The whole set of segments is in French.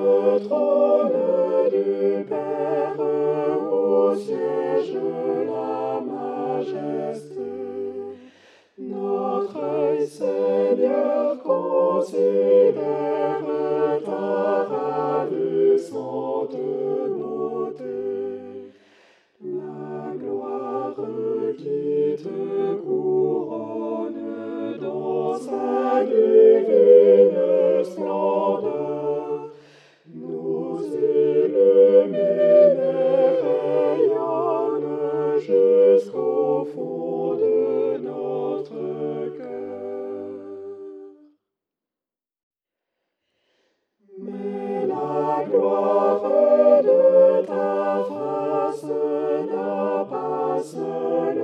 le trône du Père au siège la majesté. Notre Seigneur, considère jusqu'au fond de notre cœur. Mais la gloire de ta face n'a pas seul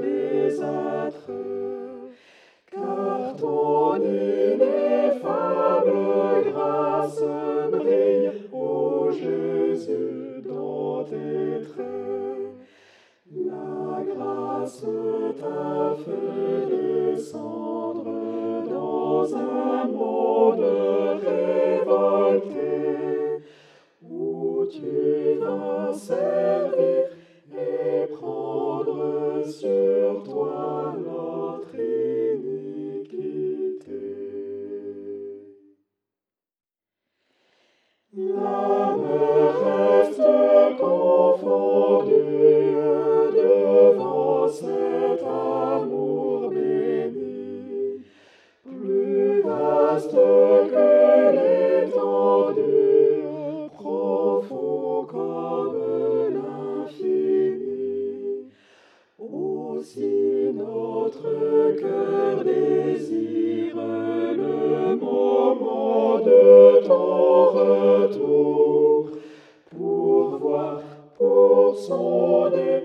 des attraits, car ton ineffable grâce brille, ô Jésus, dans tes traits. Grâce t'a fait descendre dans un monde révolté, où tu vas servir et prendre sur toi que l'étendue, profond comme l'infini. Aussi notre cœur désire le moment de ton retour pour voir, pour sonder